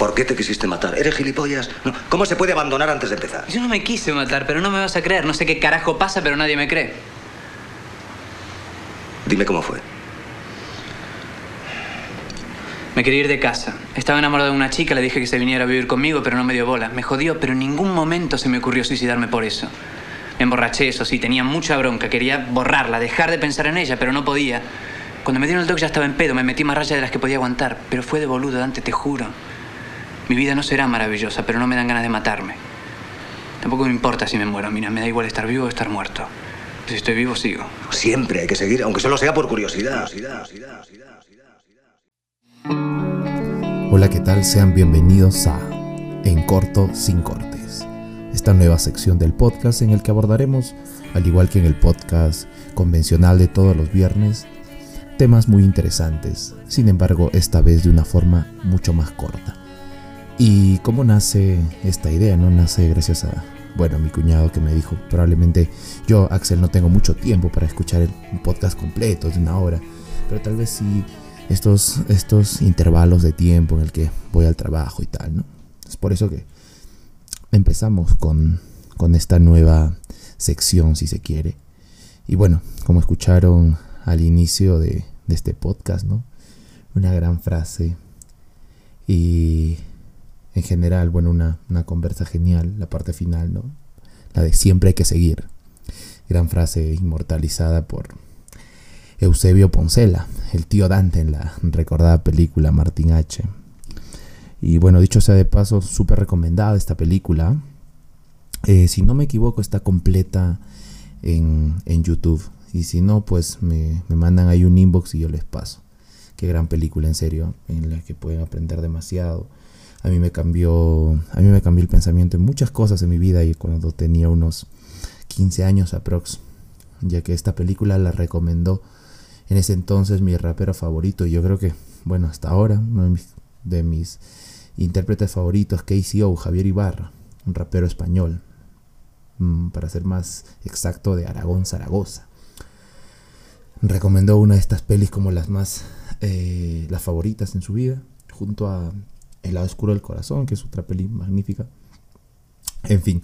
¿Por qué te quisiste matar? ¿Eres gilipollas? No. ¿Cómo se puede abandonar antes de empezar? Yo no me quise matar, pero no me vas a creer. No sé qué carajo pasa, pero nadie me cree. Dime cómo fue. Me quería ir de casa. Estaba enamorado de una chica, le dije que se viniera a vivir conmigo, pero no me dio bola. Me jodió, pero en ningún momento se me ocurrió suicidarme por eso. Me emborraché, eso sí, tenía mucha bronca. Quería borrarla, dejar de pensar en ella, pero no podía. Cuando me dieron el toque ya estaba en pedo, me metí más rayas de las que podía aguantar. Pero fue de boludo, Dante, te juro. Mi vida no será maravillosa, pero no me dan ganas de matarme. Tampoco me importa si me muero, mira, me da igual estar vivo o estar muerto. Si estoy vivo, sigo. Siempre hay que seguir, aunque solo sea por curiosidad. Hola, ¿qué tal? Sean bienvenidos a En Corto Sin Cortes, esta nueva sección del podcast en el que abordaremos, al igual que en el podcast convencional de todos los viernes, temas muy interesantes, sin embargo esta vez de una forma mucho más corta. ¿Y cómo nace esta idea? No nace gracias a, bueno, mi cuñado que me dijo, probablemente yo, Axel, no tengo mucho tiempo para escuchar un podcast completo de una hora, pero tal vez sí estos, estos intervalos de tiempo en el que voy al trabajo y tal, ¿no? Es por eso que empezamos con, con esta nueva sección, si se quiere. Y bueno, como escucharon al inicio de, de este podcast, ¿no? Una gran frase y general, bueno, una, una conversa genial, la parte final, ¿no? La de siempre hay que seguir. Gran frase inmortalizada por Eusebio Poncela, el tío Dante en la recordada película Martin H. Y bueno, dicho sea de paso, súper recomendada esta película. Eh, si no me equivoco, está completa en, en YouTube. Y si no, pues me, me, mandan ahí un inbox y yo les paso. Qué gran película, en serio, en la que pueden aprender demasiado. A mí me cambió, a mí me cambió el pensamiento en muchas cosas en mi vida y cuando tenía unos 15 años aprox, ya que esta película la recomendó en ese entonces mi rapero favorito. Y yo creo que, bueno, hasta ahora, uno de mis, intérpretes favoritos, KCO, Javier Ibarra, un rapero español, mm, para ser más exacto, de Aragón, Zaragoza. Recomendó una de estas pelis como las más, eh, las favoritas en su vida, junto a El lado oscuro del corazón, que es otra peli magnífica. En fin,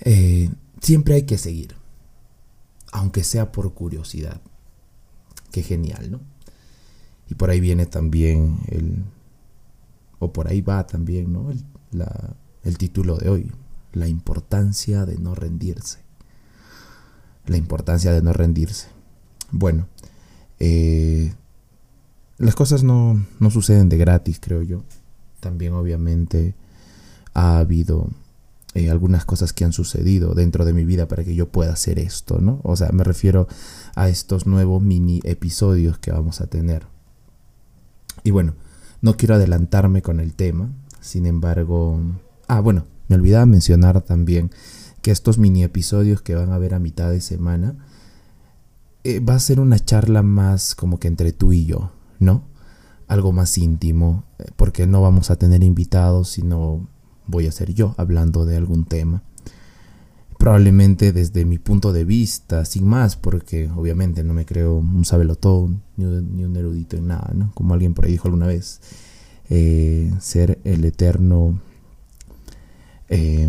eh, siempre hay que seguir, aunque sea por curiosidad. Qué genial, ¿no? Y por ahí viene también el, o por ahí va también, ¿no? El, la, el título de hoy, la importancia de no rendirse. La importancia de no rendirse. Bueno, eh, las cosas no, no suceden de gratis, creo yo. También obviamente ha habido eh, algunas cosas que han sucedido dentro de mi vida para que yo pueda hacer esto, ¿no? O sea, me refiero a estos nuevos mini episodios que vamos a tener. Y bueno, no quiero adelantarme con el tema, sin embargo... Ah, bueno, me olvidaba mencionar también que estos mini episodios que van a ver a mitad de semana eh, va a ser una charla más como que entre tú y yo, ¿no? Algo más íntimo, eh, porque no vamos a tener invitados, sino voy a ser yo hablando de algún tema. Probablemente desde mi punto de vista, sin más, porque obviamente no me creo un todo ni, un erudito en nada, ¿no? Como alguien por ahí dijo alguna vez, eh, ser el eterno, eh,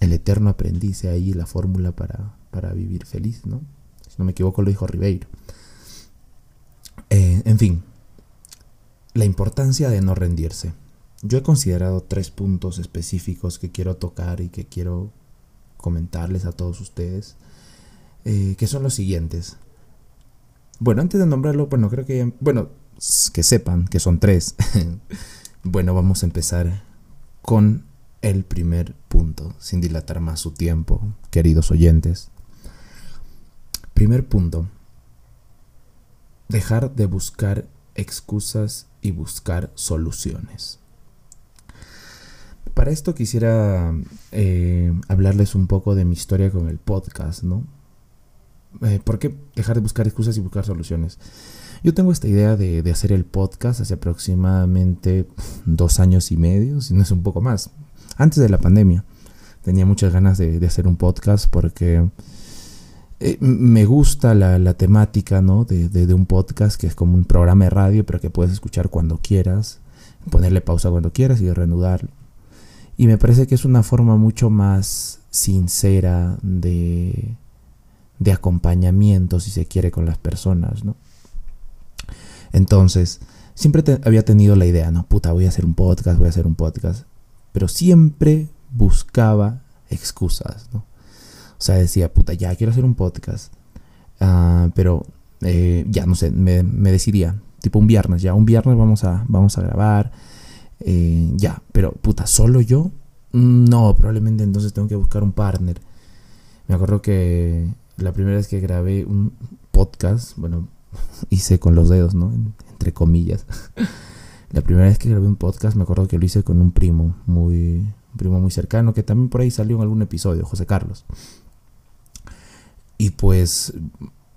el eterno aprendiz, ahí la fórmula para, para vivir feliz, ¿no? Si no me equivoco lo dijo Ribeiro. En fin, la importancia de no rendirse. Yo he considerado tres puntos específicos que quiero tocar y que quiero comentarles a todos ustedes, eh, que son los siguientes. Bueno, antes de nombrarlo, bueno, creo que, bueno, que sepan que son tres. bueno, vamos a empezar con el primer punto, sin dilatar más su tiempo, queridos oyentes. Primer punto, dejar de buscar excusas y buscar soluciones. Para esto quisiera eh, hablarles un poco de mi historia con el podcast, ¿no? Eh, ¿Por qué dejar de buscar excusas y buscar soluciones? Yo tengo esta idea de, hacer el podcast hace aproximadamente dos años y medio, si no es un poco más, antes de la pandemia. Tenía muchas ganas de, hacer un podcast porque eh, me gusta la, temática ¿no? de, un podcast que es como un programa de radio, pero que puedes escuchar cuando quieras ponerle pausa cuando quieras y reanudarlo. Y me parece que es una forma mucho más sincera de, de acompañamiento, si se quiere, con las personas, ¿no? Entonces, siempre había tenido la idea, no, puta, voy a hacer un podcast, voy a hacer un podcast. Pero siempre buscaba excusas, ¿no? O sea, decía, puta, ya quiero hacer un podcast. Ah, pero eh, ya, no sé, me, decidía. Tipo un viernes, ya, un viernes vamos a, vamos a grabar. Eh, ya, pero puta, ¿solo yo? No, probablemente entonces tengo que buscar un partner. Me acuerdo que la primera vez que grabé un podcast, bueno, hice con los dedos, ¿no? Entre comillas. la primera vez que grabé un podcast me acuerdo que lo hice con un primo muy, un primo muy cercano que también por ahí salió en algún episodio, José Carlos. Y pues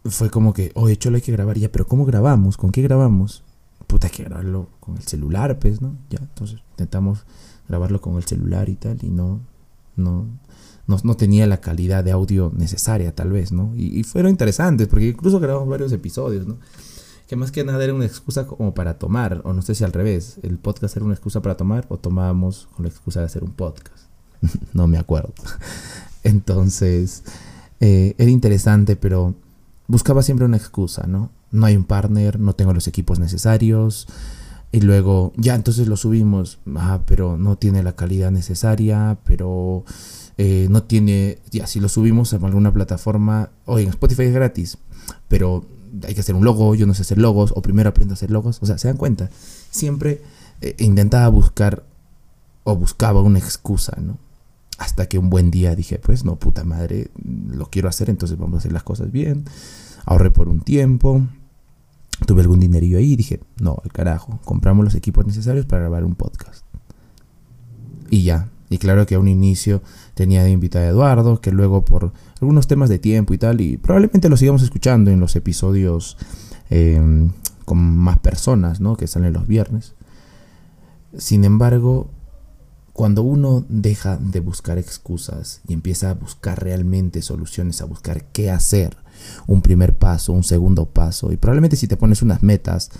fue como que, oye, Cholo, hay que grabar ya, pero ¿cómo grabamos? ¿Con qué grabamos? Puta, hay que grabarlo con el celular, pues, ¿no? Ya, entonces intentamos grabarlo con el celular y tal, y no, no, no, tenía la calidad de audio necesaria, tal vez, ¿no? Y, fueron interesantes, porque incluso grabamos varios episodios, ¿no? Que más que nada era una excusa como para tomar, o no sé si al revés, el podcast era una excusa para tomar, o tomábamos con la excusa de hacer un podcast. no me acuerdo. Entonces, eh, era interesante, pero buscaba siempre una excusa, ¿no? No hay un partner, no tengo los equipos necesarios. Y luego, ya, entonces lo subimos. Ah, pero no tiene la calidad necesaria, pero eh, no tiene. Ya, si lo subimos a alguna plataforma. Oye, Spotify es gratis, pero hay que hacer un logo. Yo no sé hacer logos, o primero aprendo a hacer logos. O sea, se dan cuenta. Siempre eh, intentaba buscar o buscaba una excusa, ¿no? Hasta que un buen día dije, pues no, puta madre, lo quiero hacer, entonces vamos a hacer las cosas bien. Ahorré por un tiempo, tuve algún dinerillo ahí y dije, no, al carajo, compramos los equipos necesarios para grabar un podcast. Y ya, y claro que a un inicio tenía de invitar a Eduardo, que luego por algunos temas de tiempo y tal, y probablemente lo sigamos escuchando en los episodios em, con más personas, ¿no? Que salen los viernes. Sin embargo, cuando uno deja de buscar excusas y empieza a buscar realmente soluciones, a buscar qué hacer, un primer paso, un segundo paso, y probablemente si te pones unas metas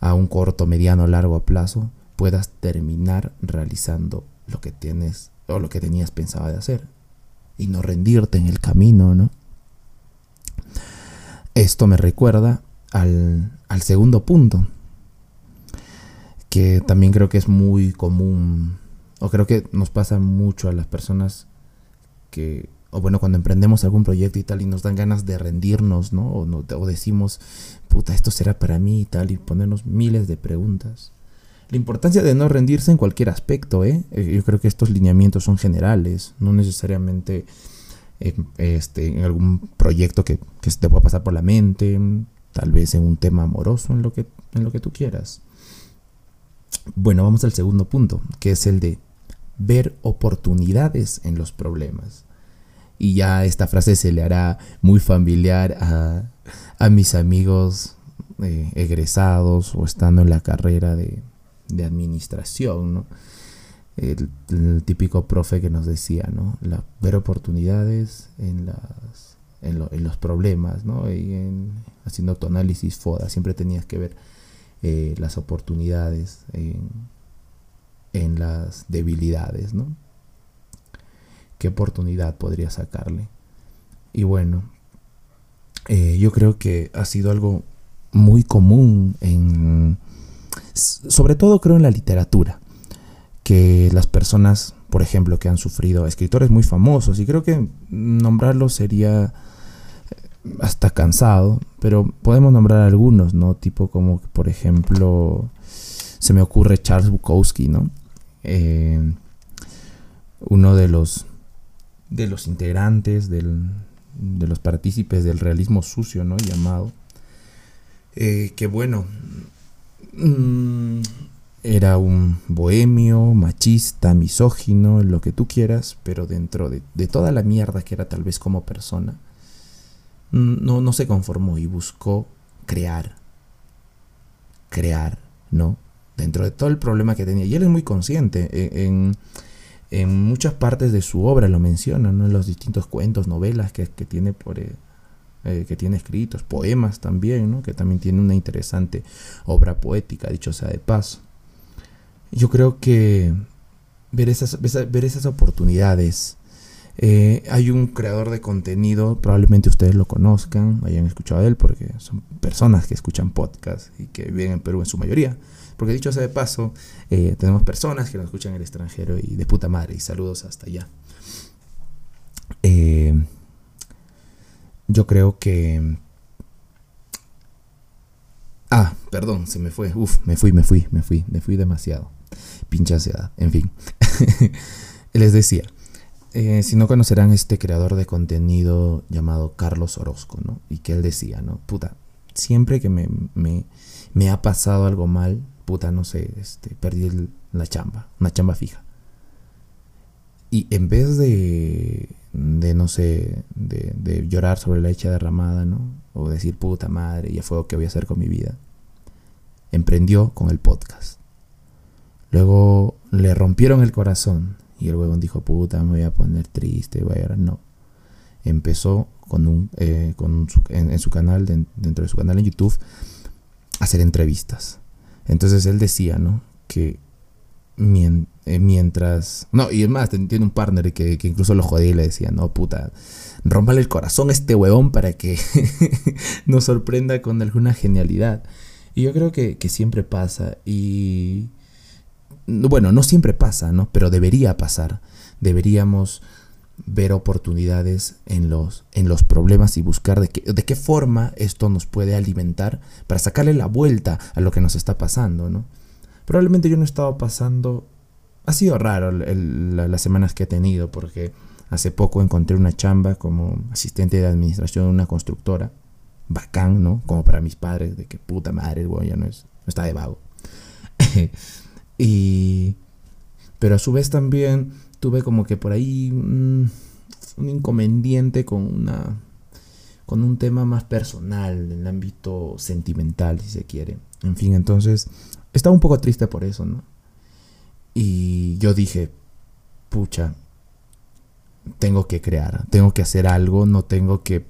a un corto, mediano, largo plazo, puedas terminar realizando lo que tienes o lo que tenías pensado de hacer y no rendirte en el camino, ¿no? Esto me recuerda al, al segundo punto, que también creo que es muy común o creo que nos pasa mucho a las personas que, o bueno, cuando emprendemos algún proyecto y tal y nos dan ganas de rendirnos, ¿no? O, o decimos, puta, esto será para mí y tal, y ponernos miles de preguntas. La importancia de no rendirse en cualquier aspecto, ¿eh? eh yo creo que estos lineamientos son generales, no necesariamente este, en algún proyecto que, que te pueda pasar por la mente, tal vez en un tema amoroso, en lo que, en lo que tú quieras. Bueno, vamos al segundo punto, que es el de ver oportunidades en los problemas. Y ya esta frase se le hará muy familiar a, mis amigos eh, egresados o estando en la carrera de, administración, ¿no? El, típico profe que nos decía, ¿no? Ver oportunidades en, las, en, los problemas, ¿no? Y en, haciendo tu análisis FODA, siempre tenías que ver eh, las oportunidades en, en las debilidades, ¿no? ¿Qué oportunidad podría sacarle? Y bueno, eh, yo creo que ha sido algo muy común en, sobre todo creo en la literatura, que las personas, por ejemplo, que han sufrido, escritores muy famosos, y creo que nombrarlos sería eh, hasta cansado, pero podemos nombrar algunos, ¿no? Tipo como, por ejemplo, se me ocurre Charles Bukowski, ¿no? Eh, uno de los, de los integrantes del, de los partícipes del realismo sucio, ¿no? Llamado. Eh, que bueno, mm, era un bohemio, machista, misógino, lo que tú quieras, pero dentro de, de, toda la mierda que era tal vez como persona, mm, no, no se conformó y buscó crear, crear, ¿no? Dentro de todo el problema que tenía. Y él es muy consciente. E, en, muchas partes de su obra lo menciona, ¿no? en los distintos cuentos, novelas que, tiene por... Eh, eh, que tiene escritos, poemas también, ¿no? que también tiene una interesante obra poética, dicho sea de paso. yo creo que ver esas, ver esas oportunidades. Eh, hay un creador de contenido, probablemente ustedes lo conozcan, hayan escuchado de él, porque son personas que escuchan podcast y que viven en Perú en su mayoría. Porque dicho sea de paso, eh, tenemos personas que nos escuchan en el extranjero y de puta madre, y saludos hasta allá. Eh, yo creo que... Ah, perdón, se me fue. Uf, me fui, me fui, me fui, me fui demasiado. Pincha en fin. Les decía, eh, si no conocerán este creador de contenido llamado Carlos Orozco, ¿no? Y que él decía, ¿no? Puta, siempre que me, me, ha pasado algo mal, puta, no sé, este, perdí la chamba, una chamba fija. Y en vez de, no sé, de, llorar sobre la leche derramada, ¿no? O decir, puta madre, ya fue lo que voy a hacer con mi vida, emprendió con el podcast. Luego le rompieron el corazón y el huevón dijo, puta, me voy a poner triste, voy a. No. Empezó con un, eh, con su, en, su canal, dentro de su canal en YouTube, a hacer entrevistas. Entonces él decía, ¿no? Que eh, mientras... No, y es más, tiene un partner que, incluso lo jodía y le decía, no, puta, rompale el corazón a este huevón para que nos sorprenda con alguna genialidad. Y yo creo que, que siempre pasa. Y bueno, no siempre pasa, ¿no? Pero debería pasar. Deberíamos ver oportunidades en los, en los problemas y buscar de qué, de qué forma esto nos puede alimentar para sacarle la vuelta a lo que nos está pasando, ¿no? Probablemente yo no he estado pasando... Ha sido raro las semanas que he tenido porque hace poco encontré una chamba como asistente de administración de una constructora. Bacán, ¿no? Como para mis padres, de que puta madre, el ya no, es, no está de vago. Y, pero a su vez también tuve como que por ahí un, inconveniente con una con un tema más personal, en el ámbito sentimental, si se quiere. En fin, entonces estaba un poco triste por eso, ¿no? Y yo dije, pucha, tengo que crear, tengo que hacer algo, no tengo que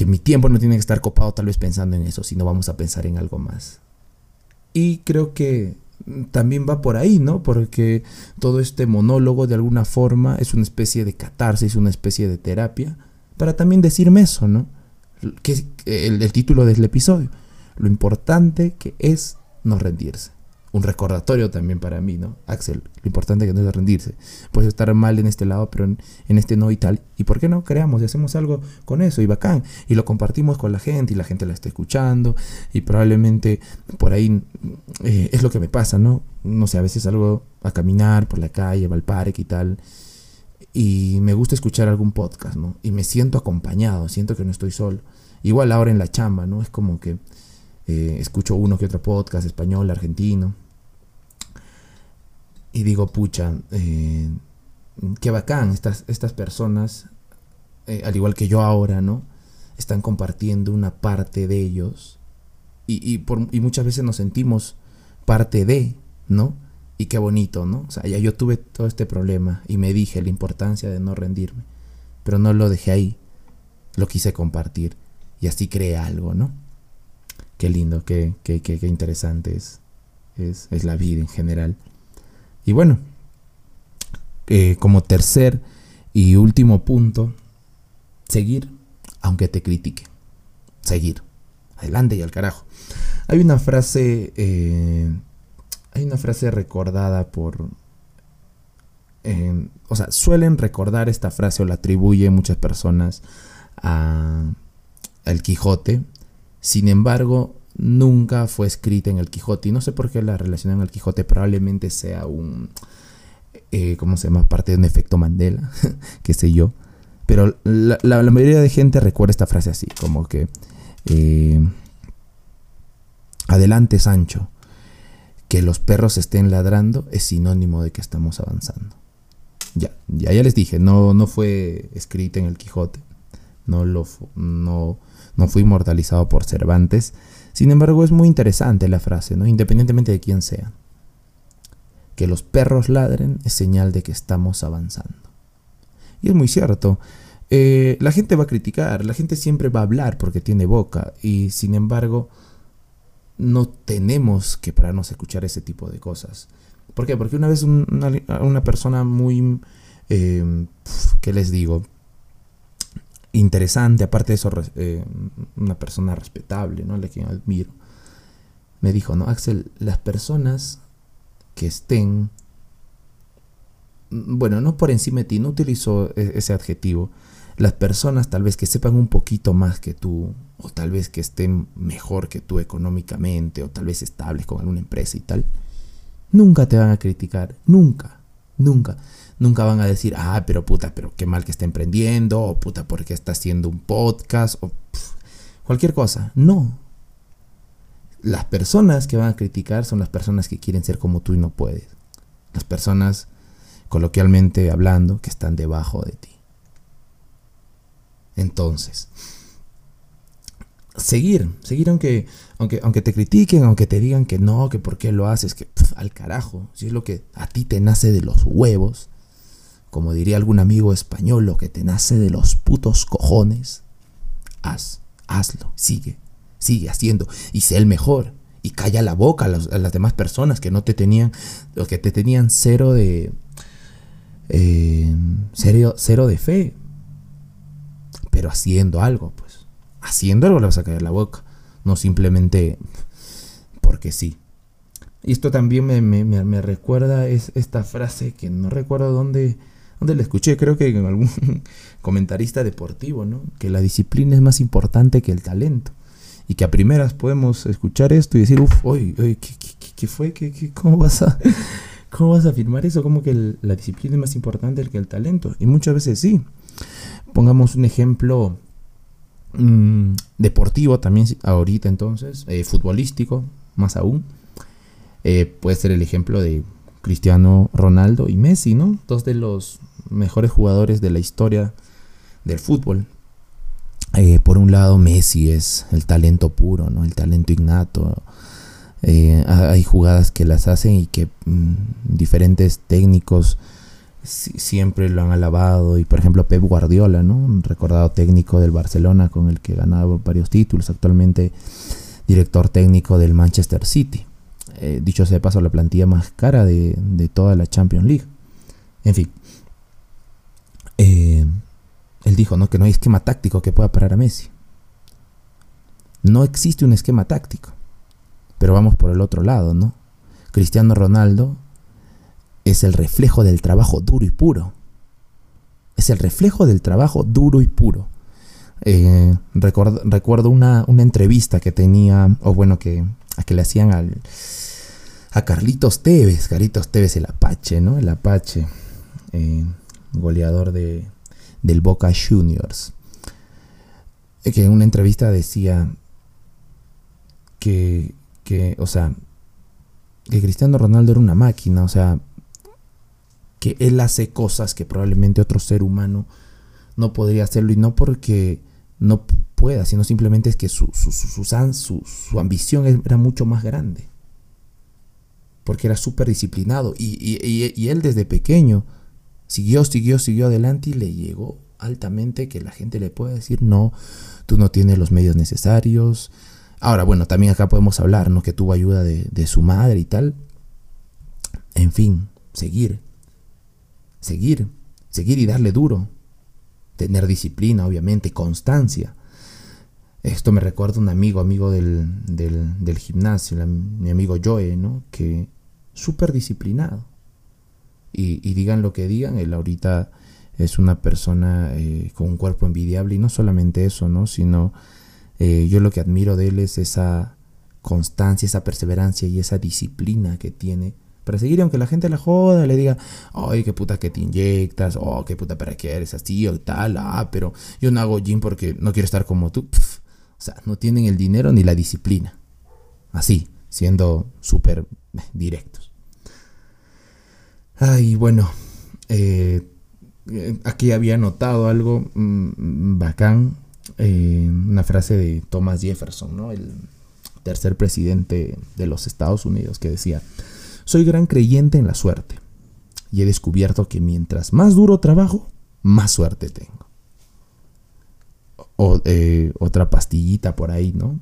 que mi tiempo no tiene que estar copado tal vez pensando en eso, sino vamos a pensar en algo más. Y creo que también va por ahí, ¿no? Porque todo este monólogo de alguna forma es una especie de catarsis, una especie de terapia, para también decirme eso, ¿no? Que es el, el título del episodio, lo importante que es no rendirse un recordatorio también para mí, ¿no? Axel, lo importante que no es rendirse. Puedes estar mal en este lado, pero en, este no y tal. ¿Y por qué no creamos y hacemos algo con eso? Y bacán. Y lo compartimos con la gente y la gente la está escuchando. Y probablemente por ahí eh, es lo que me pasa, ¿no? No sé, a veces salgo a caminar por la calle, va al parque y tal. Y me gusta escuchar algún podcast, ¿no? Y me siento acompañado, siento que no estoy solo. Igual ahora en la chamba, ¿no? Es como que eh, escucho uno que otro podcast español, argentino. Y digo, pucha, eh, qué bacán, estas, estas personas, eh, al igual que yo ahora, ¿no? Están compartiendo una parte de ellos. Y, por, y muchas veces nos sentimos parte de, ¿no? Y qué bonito, ¿no? O sea, ya yo tuve todo este problema y me dije la importancia de no rendirme. Pero no lo dejé ahí. Lo quise compartir. Y así creé algo, ¿no? Qué lindo, qué, qué, qué, interesante es, es, la vida en general. Y bueno, eh, como tercer y último punto, seguir aunque te critique. Seguir. Adelante y al carajo. Hay una frase, eh, hay una frase recordada por, eh, o sea, suelen recordar esta frase o la atribuyen muchas personas a, al Quijote sin embargo, nunca fue escrita en el Quijote. Y no sé por qué la relacionan en el Quijote. Probablemente sea un. Eh, ¿Cómo se llama? Parte de un efecto Mandela. qué sé yo. Pero la, mayoría de gente recuerda esta frase así: como que. Eh, adelante, Sancho. Que los perros estén ladrando es sinónimo de que estamos avanzando. Ya, ya, ya les dije, no, no fue escrita en el Quijote. No lo no no fue inmortalizado por Cervantes. Sin embargo, es muy interesante la frase, ¿no? independientemente de quién sea. Que los perros ladren es señal de que estamos avanzando. Y es muy cierto. Eh, la gente va a criticar, la gente siempre va a hablar porque tiene boca y sin embargo no tenemos que pararnos a escuchar ese tipo de cosas. ¿Por qué? Porque una vez una, persona muy, eh, ¿qué les digo? Interesante, aparte de eso, eh, una persona respetable, ¿no? La que admiro. Me dijo, ¿no? Axel, las personas que estén, bueno, no por encima de ti, no utilizó e-, ese adjetivo, las personas tal vez que sepan un poquito más que tú, o tal vez que estén mejor que tú económicamente, o tal vez estables con alguna empresa y tal, nunca te van a criticar, nunca, nunca. Nunca van a decir, ah, pero puta, pero qué mal que está emprendiendo, o puta, porque está haciendo un podcast, o cualquier cosa. No. Las personas que van a criticar son las personas que quieren ser como tú y no puedes. Las personas, coloquialmente hablando, que están debajo de ti. Entonces, seguir, seguir aunque, aunque, aunque te critiquen, aunque te digan que no, que por qué lo haces, que al carajo, si es lo que a ti te nace de los huevos, como diría algún amigo español, lo que te nace de los putos cojones, haz, hazlo, sigue, sigue haciendo y sé el mejor. Y calla la boca a, las demás personas que no te tenían, que te tenían cero de, eh, cero, cero de fe pero haciendo algo, pues. Haciendo algo le vas a caer la boca, no simplemente porque sí. Y esto también me, recuerda es esta frase que no recuerdo dónde, dónde la escuché, creo que en algún comentarista deportivo, ¿no? Que la disciplina es más importante que el talento. Y que a primeras podemos escuchar esto y decir, uff, oye, ¿qué, fue? ¿Qué, cómo, vas a, ¿Cómo vas a afirmar eso? ¿Cómo que la disciplina es más importante que el talento? Y muchas veces sí. Pongamos un ejemplo mm, deportivo también ahorita entonces, eh, futbolístico más aún. Eh, puede ser el ejemplo de Cristiano Ronaldo y Messi, ¿no? Dos de los mejores jugadores de la historia del fútbol. Eh, por un lado, Messi es el talento puro, ¿no? El talento innato. hay jugadas que las hacen y que mm, diferentes técnicos siempre lo han alabado y por ejemplo Pep Guardiola, ¿no? un recordado técnico del Barcelona con el que ganaba varios títulos, actualmente director técnico del Manchester City. Eh, dicho sea de paso, la plantilla más cara de, toda la Champions League. En fin, eh, él dijo ¿no? que no hay esquema táctico que pueda parar a Messi. No existe un esquema táctico, pero vamos por el otro lado, ¿no? Cristiano Ronaldo es el reflejo del trabajo duro y puro. Es el reflejo del trabajo duro y puro. Eh, recuerdo, una, entrevista que tenía, o bueno, que, a que le hacían al, a Carlitos Tevez, Carlitos Tevez el Apache, ¿no? El Apache, eh, goleador de, del Boca Juniors. Eh, que en una entrevista decía que, que, o sea, que Cristiano Ronaldo era una máquina, o sea, que él hace cosas que probablemente otro ser humano no podría hacerlo y no porque no pueda, sino simplemente es que su, su, ambición era mucho más grande. Porque era súper disciplinado y, él desde pequeño siguió, siguió, siguió adelante y le llegó altamente que la gente le pueda decir no, tú no tienes los medios necesarios. Ahora, bueno, también acá podemos hablar, ¿no? Que tuvo ayuda de, su madre y tal. En fin, seguir seguir, seguir y darle duro. Tener disciplina, obviamente, constancia. Esto me recuerda un amigo, amigo del, del, gimnasio, mi amigo Joe, ¿no? Que súper disciplinado. Y, digan lo que digan, él ahorita es una persona eh, con un cuerpo envidiable y no solamente eso, ¿no? Sino eh, yo lo que admiro de él es esa constancia, esa perseverancia y esa disciplina que tiene para seguir, aunque la gente la joda, le diga, ay, qué puta que te inyectas, oh, qué puta para qué eres así o tal, ah, pero yo no hago gym porque no quiero estar como tú. o sea, no tienen el dinero ni la disciplina. Así, siendo súper directos. Ay, bueno, eh, aquí había notado algo mm, bacán, eh, una frase de Thomas Jefferson, ¿no? el tercer presidente de los Estados Unidos, que decía, soy gran creyente en la suerte y he descubierto que mientras más duro trabajo, más suerte tengo. O, eh, otra pastillita por ahí, ¿no?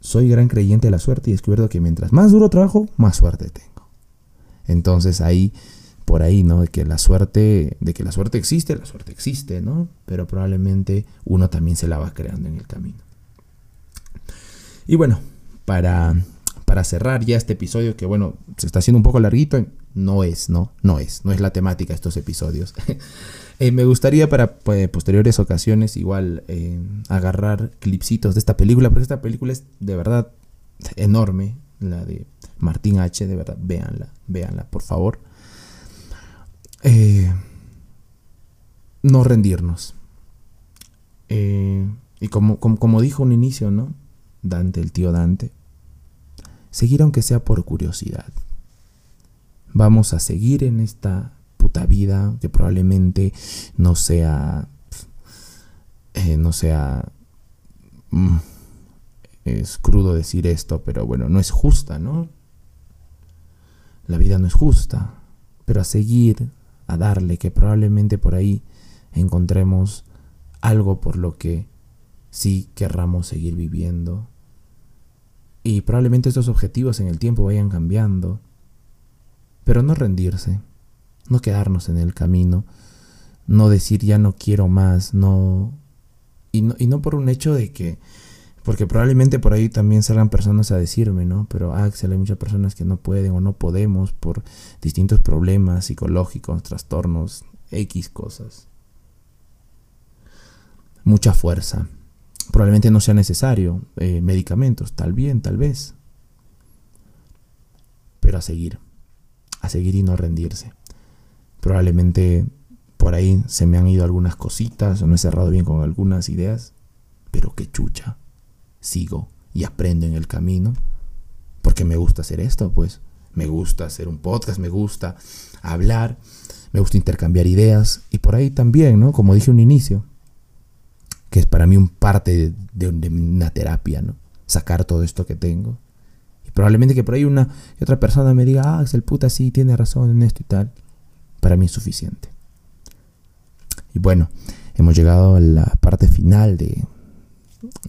soy gran creyente de la suerte y he descubierto que mientras más duro trabajo, más suerte tengo. Entonces ahí, por ahí, ¿no? De que la suerte, de que la suerte existe, la suerte existe, ¿no? Pero probablemente uno también se la va creando en el camino. Y bueno, para, para cerrar ya este episodio, que bueno, se está haciendo un poco larguito, no es, ¿no? No es, no es la temática de estos episodios. Eh, me gustaría para pues, posteriores ocasiones igual eh, agarrar clipsitos de esta película, porque esta película es de verdad enorme, la de Martín H, de verdad, véanla, véanla, por favor. Eh, no rendirnos. y como, como, como dijo un inicio, ¿no? Dante, el tío Dante, seguir aunque sea por curiosidad. Vamos a seguir en esta puta vida que probablemente no sea, eh, no sea, mm, es crudo decir esto, pero bueno, no es justa, ¿no? La vida no es justa, pero a seguir, a darle, que probablemente por ahí encontremos algo por lo que sí querramos seguir viviendo. Y probablemente estos objetivos en el tiempo vayan cambiando, pero no rendirse no quedarnos en el camino, no decir ya no quiero más, no y, no y no por un hecho de que porque probablemente por ahí también salgan personas a decirme, ¿no? Pero Axel, hay muchas personas que no pueden o no podemos por distintos problemas psicológicos, trastornos, X cosas. Mucha fuerza. Probablemente no sea necesario eh, medicamentos, tal bien, tal vez. Pero a seguir. A seguir y no rendirse. Probablemente por ahí se me han ido algunas cositas o no he cerrado bien con algunas ideas, pero qué chucha. Sigo y aprendo en el camino porque me gusta hacer esto, pues. Me gusta hacer un podcast, me gusta hablar, me gusta intercambiar ideas y por ahí también, ¿no? Como dije un inicio, que es para mí un parte de, una terapia, ¿no? Sacar todo esto que tengo. Y probablemente que por ahí una otra persona me diga, ah, el puta sí tiene razón en esto y tal para mí es suficiente. Y bueno, hemos llegado a la parte final de,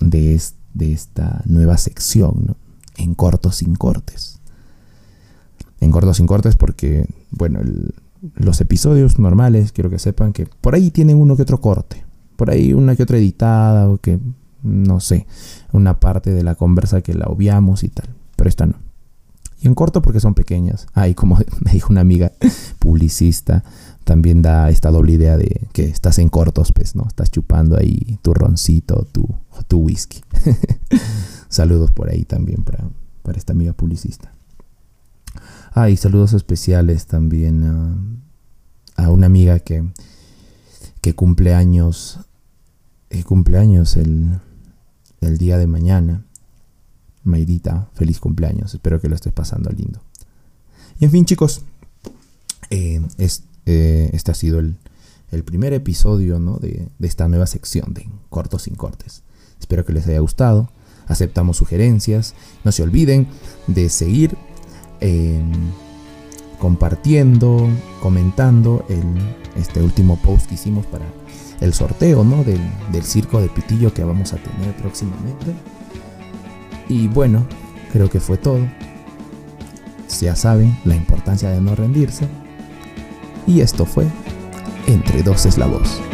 de, esta nueva sección, ¿no? en cortos sin cortes. En cortos sin cortes porque, bueno, los episodios normales, quiero que sepan que por ahí tienen uno que otro corte, por ahí una que otra editada o que, no sé, una parte de la conversa que la obviamos y tal, pero esta no. Y en corto porque son pequeñas. Ah, como me dijo una amiga publicista, también da esta doble idea de que estás en cortos, pues, ¿no? Estás chupando ahí tu roncito, tu, tu whisky. saludos por ahí también para, para esta amiga publicista. Ah, y saludos especiales también a, a una amiga que, que cumple años, eh, cumple años el, el día de mañana. Maidita, feliz cumpleaños. Espero que lo estés pasando lindo. Y en fin, chicos, eh, eh, este ha sido el, primer episodio de, esta nueva sección de Cortos sin Cortes. Espero que les haya gustado. Aceptamos sugerencias. No se olviden de seguir em, compartiendo, comentando el, este último post que hicimos para el sorteo del, del circo de pitillo que vamos a tener próximamente. Y bueno, creo que fue todo. Ya saben la importancia de no rendirse. Y esto fue Entre dos es la voz.